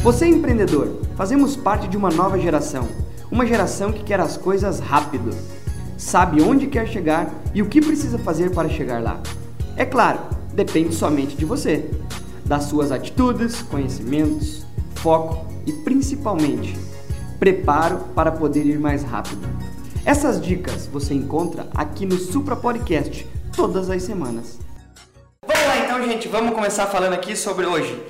Você é empreendedor, fazemos parte de uma nova geração, uma geração que quer as coisas rápido, sabe onde quer chegar e o que precisa fazer para chegar lá. É claro, depende somente de você, das suas atitudes, conhecimentos, foco e principalmente preparo para poder ir mais rápido. Essas dicas você encontra aqui no Supra Podcast todas as semanas. Vamos lá então, gente, vamos começar falando aqui sobre hoje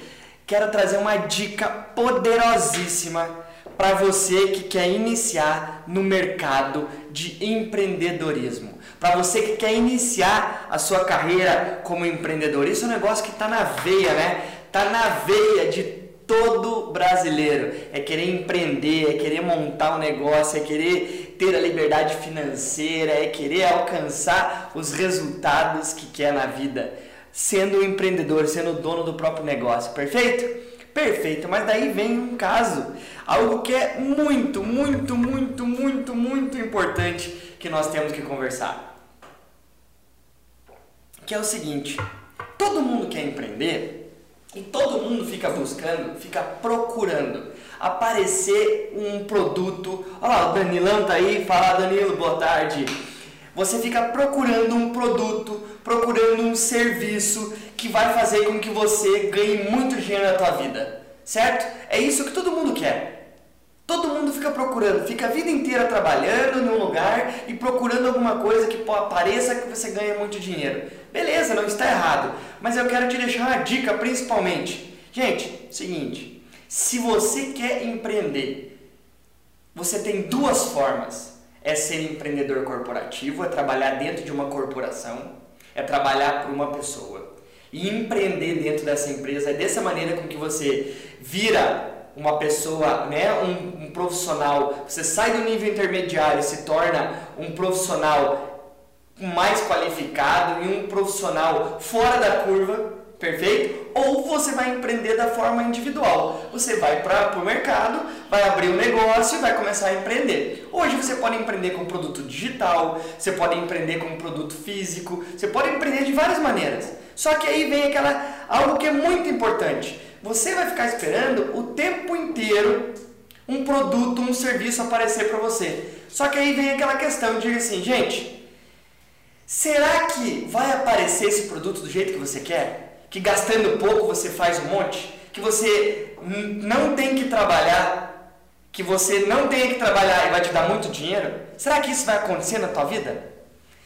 quero trazer uma dica poderosíssima para você que quer iniciar no mercado de empreendedorismo. Para você que quer iniciar a sua carreira como empreendedor. Isso é um negócio que está na veia, né? Está na veia de todo brasileiro. É querer empreender, é querer montar um negócio, é querer ter a liberdade financeira, é querer alcançar os resultados que quer na vida sendo um empreendedor, sendo dono do próprio negócio, perfeito? Perfeito, mas daí vem um caso, algo que é muito, muito, muito, muito, muito importante que nós temos que conversar. Que é o seguinte: todo mundo quer empreender e todo mundo fica buscando, fica procurando aparecer um produto. Olha lá, o Danilão tá aí, fala Danilo, boa tarde. Você fica procurando um produto, procurando um serviço que vai fazer com que você ganhe muito dinheiro na tua vida, certo? É isso que todo mundo quer. Todo mundo fica procurando, fica a vida inteira trabalhando num lugar e procurando alguma coisa que pareça que você ganha muito dinheiro. Beleza, não está errado, mas eu quero te deixar uma dica principalmente. Gente, seguinte, se você quer empreender, você tem duas formas. É ser empreendedor corporativo, é trabalhar dentro de uma corporação é trabalhar para uma pessoa. E empreender dentro dessa empresa é dessa maneira com que você vira uma pessoa, né, um, um profissional, você sai do nível intermediário e se torna um profissional mais qualificado e um profissional fora da curva, perfeito? Você vai empreender da forma individual. Você vai para o mercado, vai abrir um negócio e vai começar a empreender. Hoje você pode empreender com produto digital, você pode empreender com produto físico, você pode empreender de várias maneiras. Só que aí vem aquela algo que é muito importante. Você vai ficar esperando o tempo inteiro um produto, um serviço aparecer para você. Só que aí vem aquela questão de assim, gente, será que vai aparecer esse produto do jeito que você quer? Que gastando pouco você faz um monte, que você não tem que trabalhar, que você não tem que trabalhar e vai te dar muito dinheiro? Será que isso vai acontecer na tua vida?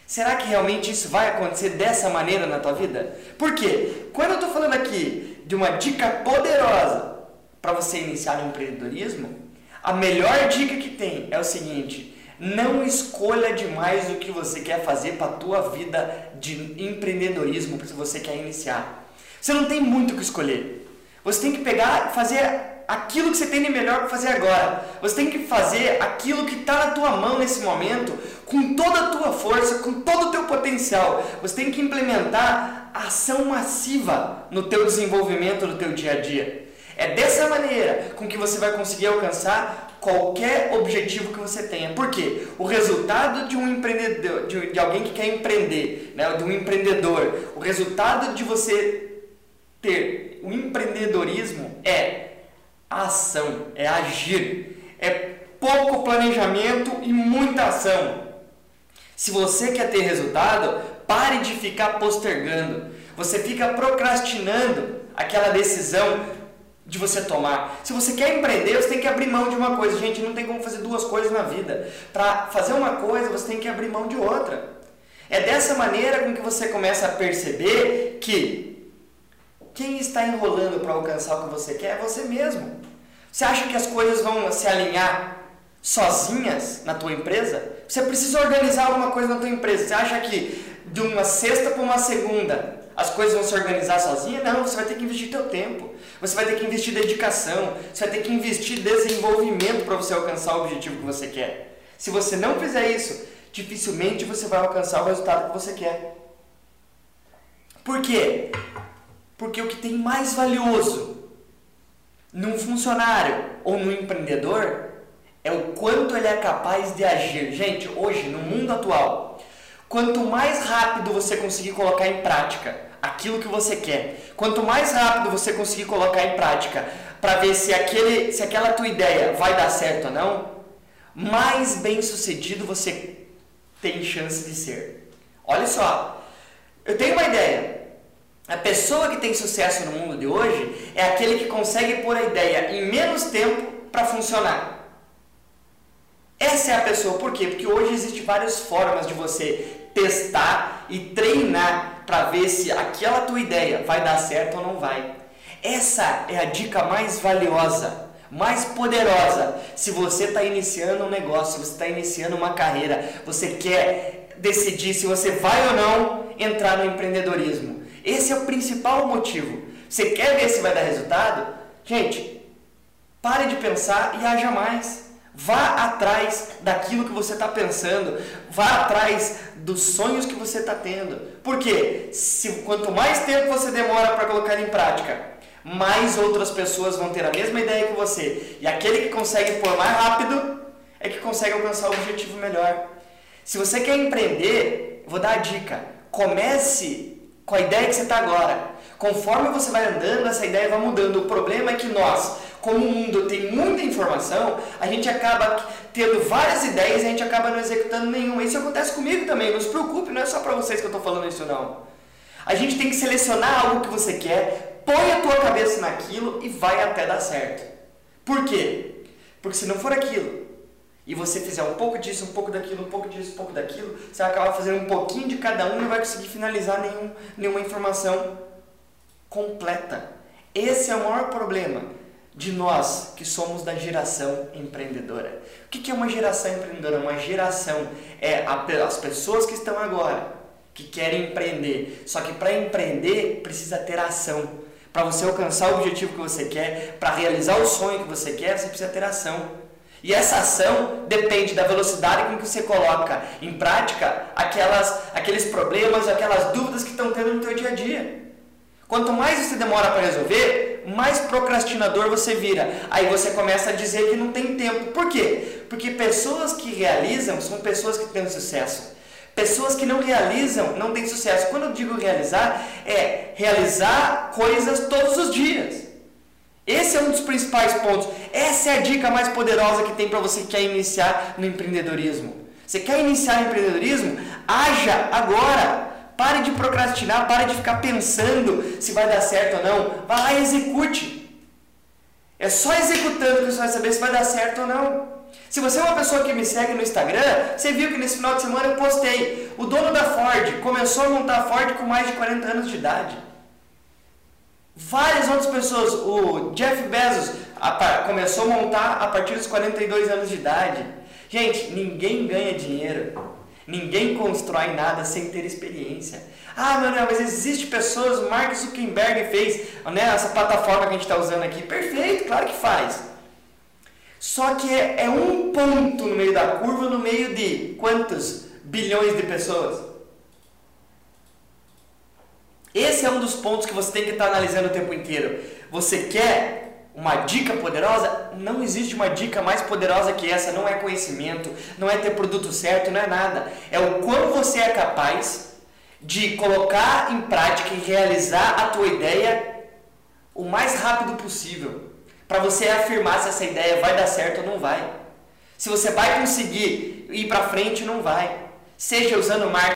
Será que realmente isso vai acontecer dessa maneira na tua vida? Por quê? Quando eu estou falando aqui de uma dica poderosa para você iniciar no empreendedorismo, a melhor dica que tem é o seguinte: não escolha demais o que você quer fazer para a tua vida de empreendedorismo, se você quer iniciar. Você não tem muito o que escolher. Você tem que pegar e fazer aquilo que você tem de melhor para fazer agora. Você tem que fazer aquilo que está na tua mão nesse momento, com toda a tua força, com todo o teu potencial. Você tem que implementar ação massiva no teu desenvolvimento, no teu dia a dia. É dessa maneira com que você vai conseguir alcançar qualquer objetivo que você tenha. Por quê? O resultado de um empreendedor, de, de alguém que quer empreender, né, de um empreendedor, o resultado de você ter o empreendedorismo é ação, é agir, é pouco planejamento e muita ação. Se você quer ter resultado, pare de ficar postergando. Você fica procrastinando aquela decisão de você tomar. Se você quer empreender, você tem que abrir mão de uma coisa. Gente, não tem como fazer duas coisas na vida. Para fazer uma coisa, você tem que abrir mão de outra. É dessa maneira com que você começa a perceber que quem está enrolando para alcançar o que você quer é você mesmo. Você acha que as coisas vão se alinhar sozinhas na tua empresa? Você precisa organizar alguma coisa na tua empresa. Você acha que de uma sexta para uma segunda as coisas vão se organizar sozinhas? Não, você vai ter que investir teu tempo. Você vai ter que investir dedicação. Você vai ter que investir desenvolvimento para você alcançar o objetivo que você quer. Se você não fizer isso, dificilmente você vai alcançar o resultado que você quer. Por quê? Porque o que tem mais valioso num funcionário ou num empreendedor é o quanto ele é capaz de agir. Gente, hoje, no mundo atual, quanto mais rápido você conseguir colocar em prática aquilo que você quer. Quanto mais rápido você conseguir colocar em prática para ver se aquele, se aquela tua ideia vai dar certo ou não, mais bem sucedido você tem chance de ser. Olha só, eu tenho uma ideia. A pessoa que tem sucesso no mundo de hoje é aquele que consegue pôr a ideia em menos tempo para funcionar. Essa é a pessoa, por quê? Porque hoje existem várias formas de você testar e treinar para ver se aquela tua ideia vai dar certo ou não vai. Essa é a dica mais valiosa, mais poderosa. Se você está iniciando um negócio, se você está iniciando uma carreira, você quer decidir se você vai ou não entrar no empreendedorismo. Esse é o principal motivo. Você quer ver se vai dar resultado? Gente, pare de pensar e haja mais. Vá atrás daquilo que você está pensando, vá atrás dos sonhos que você está tendo. Porque se quanto mais tempo você demora para colocar em prática, mais outras pessoas vão ter a mesma ideia que você. E aquele que consegue pôr mais rápido é que consegue alcançar o objetivo melhor. Se você quer empreender, vou dar a dica: comece com a ideia que você está agora. Conforme você vai andando, essa ideia vai mudando. O problema é que nós como o mundo tem muita informação, a gente acaba tendo várias ideias e a gente acaba não executando nenhuma. Isso acontece comigo também, não se preocupe, não é só para vocês que eu estou falando isso não. A gente tem que selecionar algo que você quer, põe a tua cabeça naquilo e vai até dar certo. Por quê? Porque se não for aquilo, e você fizer um pouco disso, um pouco daquilo, um pouco disso, um pouco daquilo, você vai acabar fazendo um pouquinho de cada um e não vai conseguir finalizar nenhum, nenhuma informação completa. Esse é o maior problema de nós que somos da geração empreendedora. O que é uma geração empreendedora? Uma geração é as pessoas que estão agora, que querem empreender. Só que para empreender precisa ter ação. Para você alcançar o objetivo que você quer, para realizar o sonho que você quer, você precisa ter ação. E essa ação depende da velocidade com que você coloca em prática aquelas, aqueles problemas, aquelas dúvidas que estão tendo no teu dia a dia. Quanto mais você demora para resolver, mais procrastinador você vira. Aí você começa a dizer que não tem tempo. Por quê? Porque pessoas que realizam são pessoas que têm sucesso. Pessoas que não realizam não têm sucesso. Quando eu digo realizar, é realizar coisas todos os dias. Esse é um dos principais pontos. Essa é a dica mais poderosa que tem para você que quer iniciar no empreendedorismo. Você quer iniciar no empreendedorismo? Haja agora. Pare de procrastinar, pare de ficar pensando se vai dar certo ou não. Vá lá e execute. É só executando que você vai saber se vai dar certo ou não. Se você é uma pessoa que me segue no Instagram, você viu que nesse final de semana eu postei. O dono da Ford começou a montar a Ford com mais de 40 anos de idade. Várias outras pessoas, o Jeff Bezos começou a montar a partir dos 42 anos de idade. Gente, ninguém ganha dinheiro Ninguém constrói nada sem ter experiência. Ah, Deus, mas existe pessoas, Mark Zuckerberg fez, né, essa plataforma que a gente está usando aqui. Perfeito, claro que faz. Só que é, é um ponto no meio da curva, no meio de quantos bilhões de pessoas? Esse é um dos pontos que você tem que estar tá analisando o tempo inteiro. Você quer uma dica poderosa? Não existe uma dica mais poderosa que essa. Não é conhecimento, não é ter produto certo, não é nada. É o quão você é capaz de colocar em prática e realizar a tua ideia o mais rápido possível. Para você afirmar se essa ideia vai dar certo ou não vai. Se você vai conseguir ir para frente ou não vai. Seja usando marketing